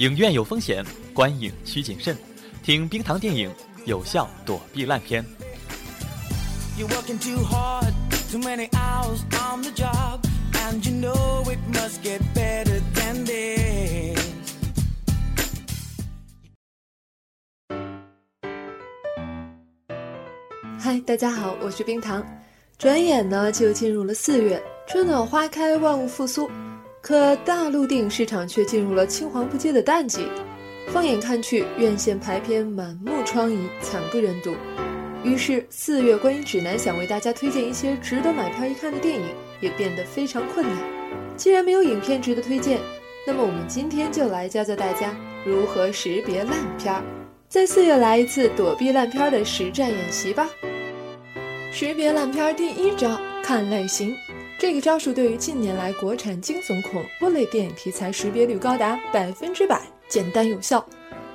影院有风险，观影需谨慎。听冰糖电影，有效躲避烂片。You're working too hard, too many hours on the job, and you know it must get better than this. 嗨，大家好，我是冰糖。转眼呢，就进入了四月，春暖花开，万物复苏。可大陆电影市场却进入了青黄不接的淡季。放眼看去，院线排片满目疮痍，惨不忍睹。于是，四月观影指南想为大家推荐一些值得买票一看的电影，也变得非常困难。既然没有影片值得推荐，那么我们今天就来教教大家如何识别烂片儿，在四月来一次躲避烂片儿的实战演习吧。识别烂片儿第一招，看类型。这个招数对于近年来国产惊悚恐怖类电影题材识别率高达百分之百，简单有效。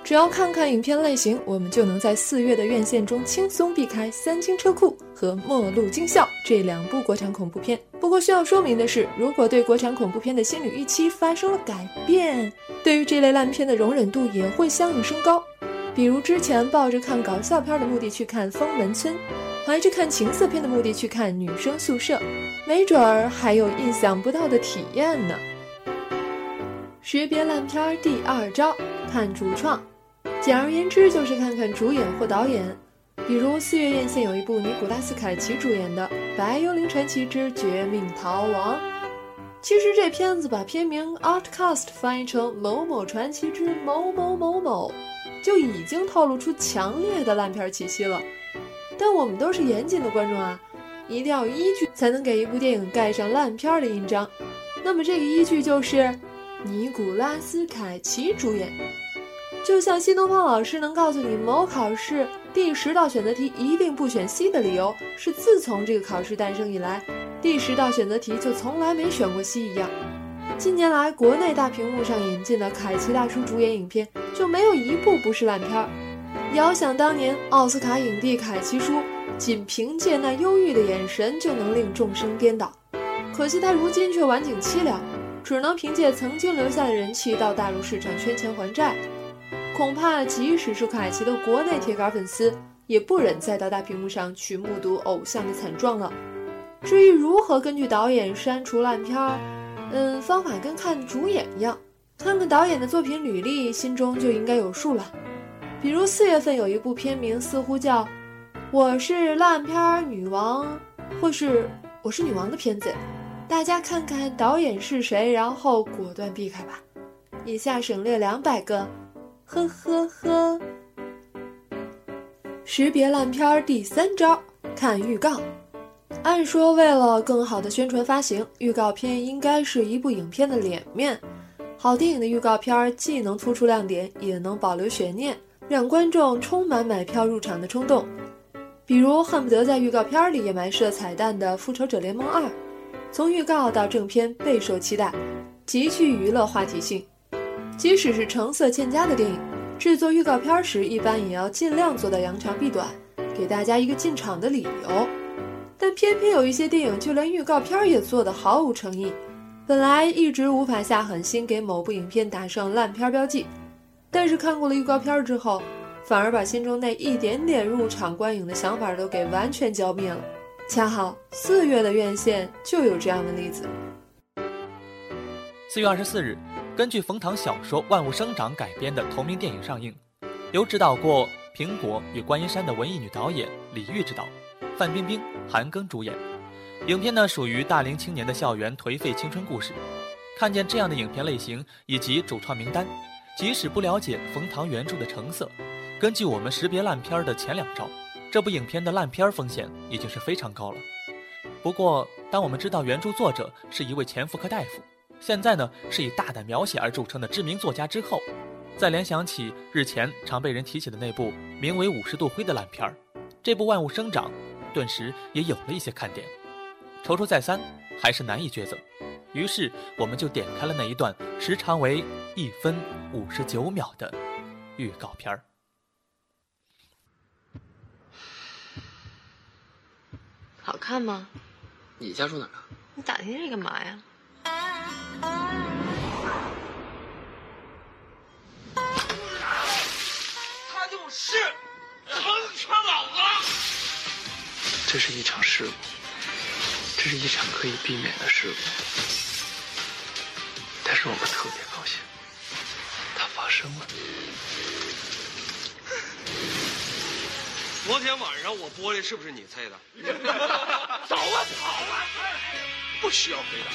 只要看看影片类型，我们就能在四月的院线中轻松避开《三清车库》和《末路惊笑》这两部国产恐怖片。不过需要说明的是，如果对国产恐怖片的心理预期发生了改变，对于这类烂片的容忍度也会相应升高。比如之前抱着看搞笑片的目的去看《封门村》，怀着看情色片的目的去看《女生宿舍》，没准儿还有意想不到的体验呢。识别烂片第二招，看主创。简而言之，就是看看主演或导演。比如四月院线有一部尼古拉斯凯奇主演的《白幽灵传奇之绝命逃亡》，其实这片子把片名《Outcast》翻译成《某某传奇之某某某某》，就已经透露出强烈的烂片气息了。但我们都是严谨的观众啊，一定要依据才能给一部电影盖上烂片的印章。那么这个依据就是尼古拉斯凯奇主演。就像新东方老师能告诉你某考试第十道选择题一定不选 C 的理由是自从这个考试诞生以来，第十道选择题就从来没选过 C 一样，近年来国内大屏幕上引进的凯奇大叔主演影片就没有一部不是烂片儿。遥想当年奥斯卡影帝凯奇叔，仅凭借那忧郁的眼神就能令众生颠倒，可惜他如今却晚景凄凉，只能凭借曾经留下的人气到大陆市场圈钱还债。恐怕即使是凯奇的国内铁杆粉丝，也不忍再到大屏幕上去目睹偶像的惨状了。至于如何根据导演删除烂片儿，嗯，方法跟看主演一样，看看导演的作品履历，心中就应该有数了。比如四月份有一部片名似乎叫《我是烂片女王》，或是《我是女王》的片子，大家看看导演是谁，然后果断避开吧。以下省略两百个。呵呵呵，识别烂片第三招，看预告。按说，为了更好的宣传发行，预告片应该是一部影片的脸面。好电影的预告片既能突出亮点，也能保留悬念，让观众充满买票入场的冲动。比如，恨不得在预告片里也埋设彩蛋的《复仇者联盟二》，从预告到正片备受期待，极具娱乐话题性。即使是成色欠佳的电影，制作预告片时一般也要尽量做到扬长避短，给大家一个进场的理由。但偏偏有一些电影就连预告片也做得毫无诚意，本来一直无法下狠心给某部影片打上烂片标记，但是看过了预告片之后，反而把心中那一点点入场观影的想法都给完全浇灭了。恰好四月的院线就有这样的例子。四月二十四日。根据冯唐小说《万物生长》改编的同名电影上映，由指导过《苹果与观音山》的文艺女导演李玉执导，范冰冰、韩庚主演。影片呢属于大龄青年的校园颓废青春故事。看见这样的影片类型以及主创名单，即使不了解冯唐原著的成色，根据我们识别烂片的前两招，这部影片的烂片风险已经是非常高了。不过，当我们知道原著作者是一位前妇科大夫。现在呢，是以大胆描写而著称的知名作家之后，再联想起日前常被人提起的那部名为《五十度灰》的烂片儿，这部《万物生长》顿时也有了一些看点。踌躇再三，还是难以抉择，于是我们就点开了那一段时长为一分五十九秒的预告片儿。好看吗？你家住哪儿啊？你打听这干嘛呀？他就是成全老子。这是一场事故这是一场可以避免的事故。我们特别高兴，它发生了。昨天晚上我玻璃是不是你碎的？走啊，跑啊！不需要回答。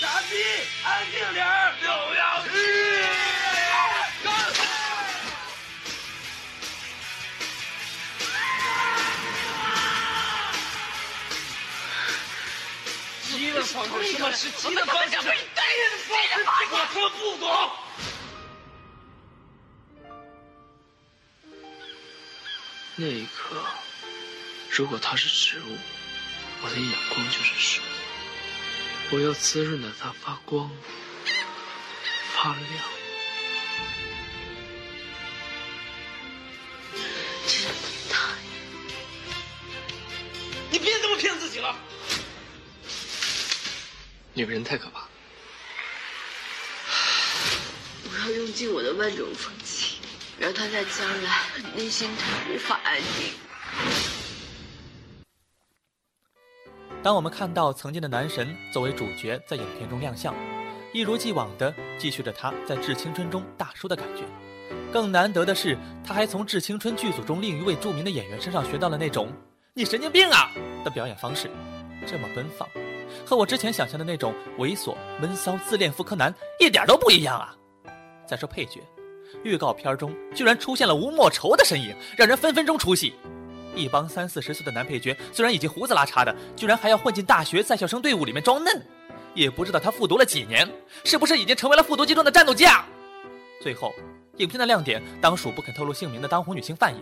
傻逼，安静点儿！六幺七，干！鸡的方式，什么是鸡的方式？对的方式，我可不懂。那一刻，如果他是植物，我的眼光就是水。我要滋润的它发光发亮。你别这么骗自己了。女人太可怕。我要用尽我的万种风情，让他在将来内心他无法安定。当我们看到曾经的男神作为主角在影片中亮相，一如既往地继续着他在《致青春》中大叔的感觉。更难得的是，他还从《致青春》剧组中另一位著名的演员身上学到了那种“你神经病啊”的表演方式，这么奔放，和我之前想象的那种猥琐、闷骚、自恋妇科男一点都不一样啊！再说配角，预告片中居然出现了吴莫愁的身影，让人分分钟出戏。一帮三四十岁的男配角，虽然已经胡子拉碴的，居然还要混进大学在校生队伍里面装嫩，也不知道他复读了几年，是不是已经成为了复读机中的战斗机啊？最后，影片的亮点当属不肯透露姓名的当红女星范爷。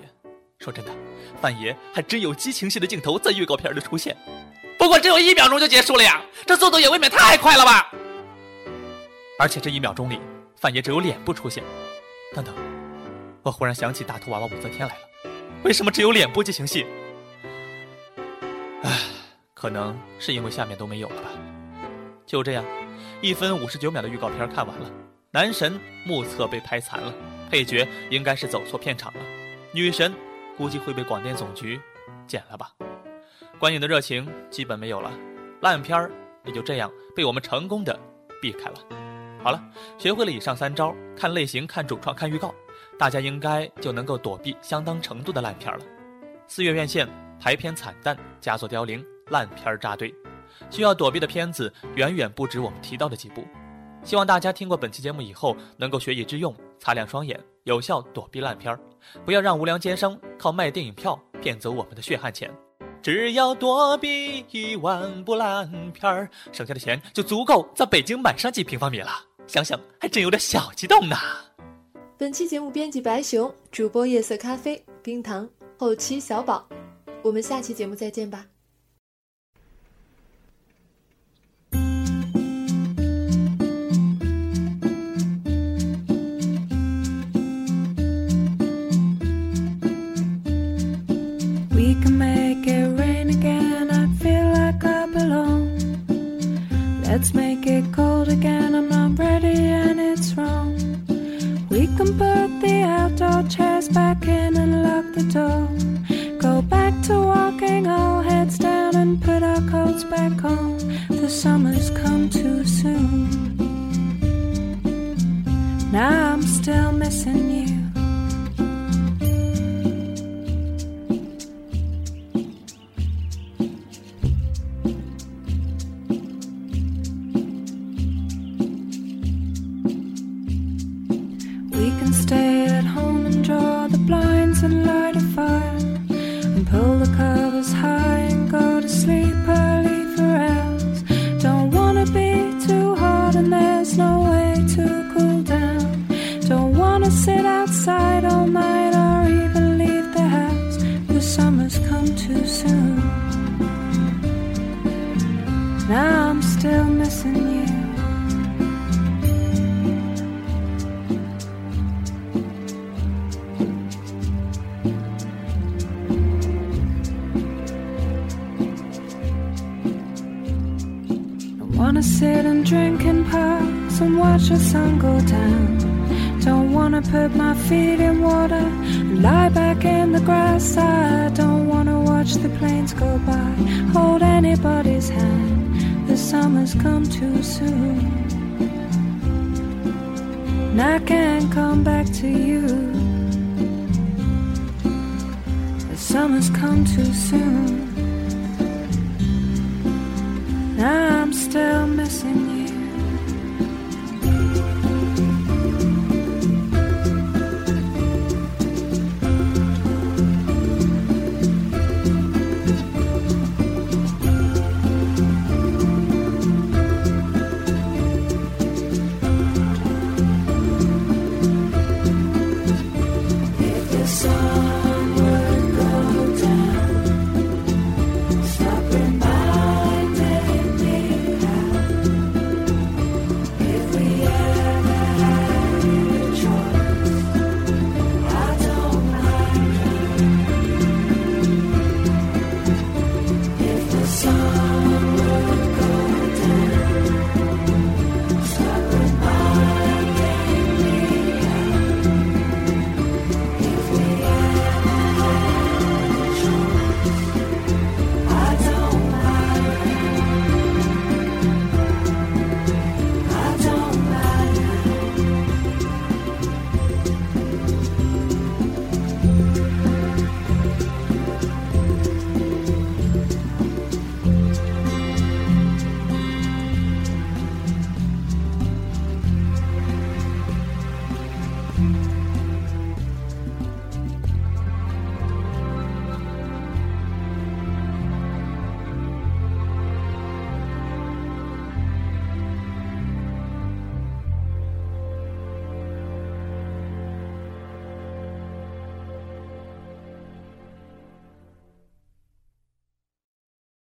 说真的，范爷还真有激情戏的镜头在预告片里出现，不过只有一秒钟就结束了呀，这速度也未免太快了吧！而且这一秒钟里，范爷只有脸部出现。等等，我忽然想起大头娃娃武则天来了。为什么只有脸部激情戏？唉，可能是因为下面都没有了吧。就这样，一分五十九秒的预告片看完了，男神目测被拍残了，配角应该是走错片场了，女神估计会被广电总局剪了吧。观影的热情基本没有了，烂片儿也就这样被我们成功的避开了。好了，学会了以上三招，看类型、看主创、看预告。大家应该就能够躲避相当程度的烂片了。四月院线排片惨淡，佳作凋零，烂片扎堆，需要躲避的片子远远不止我们提到的几部。希望大家听过本期节目以后，能够学以致用，擦亮双眼，有效躲避烂片儿，不要让无良奸商靠卖电影票骗走我们的血汗钱。只要躲避一万部烂片儿，剩下的钱就足够在北京买上几平方米了。想想还真有点小激动呢。本期节目编辑白熊，主播夜色咖啡，冰糖，后期小宝，我们下期节目再见吧。Now I'm still missing you. Sit and drink in parks and watch the sun go down. Don't wanna put my feet in water and lie back in the grass. I don't wanna watch the planes go by, hold anybody's hand. The summer's come too soon. And I can't come back to you. The summer's come too soon. I'm still missing you.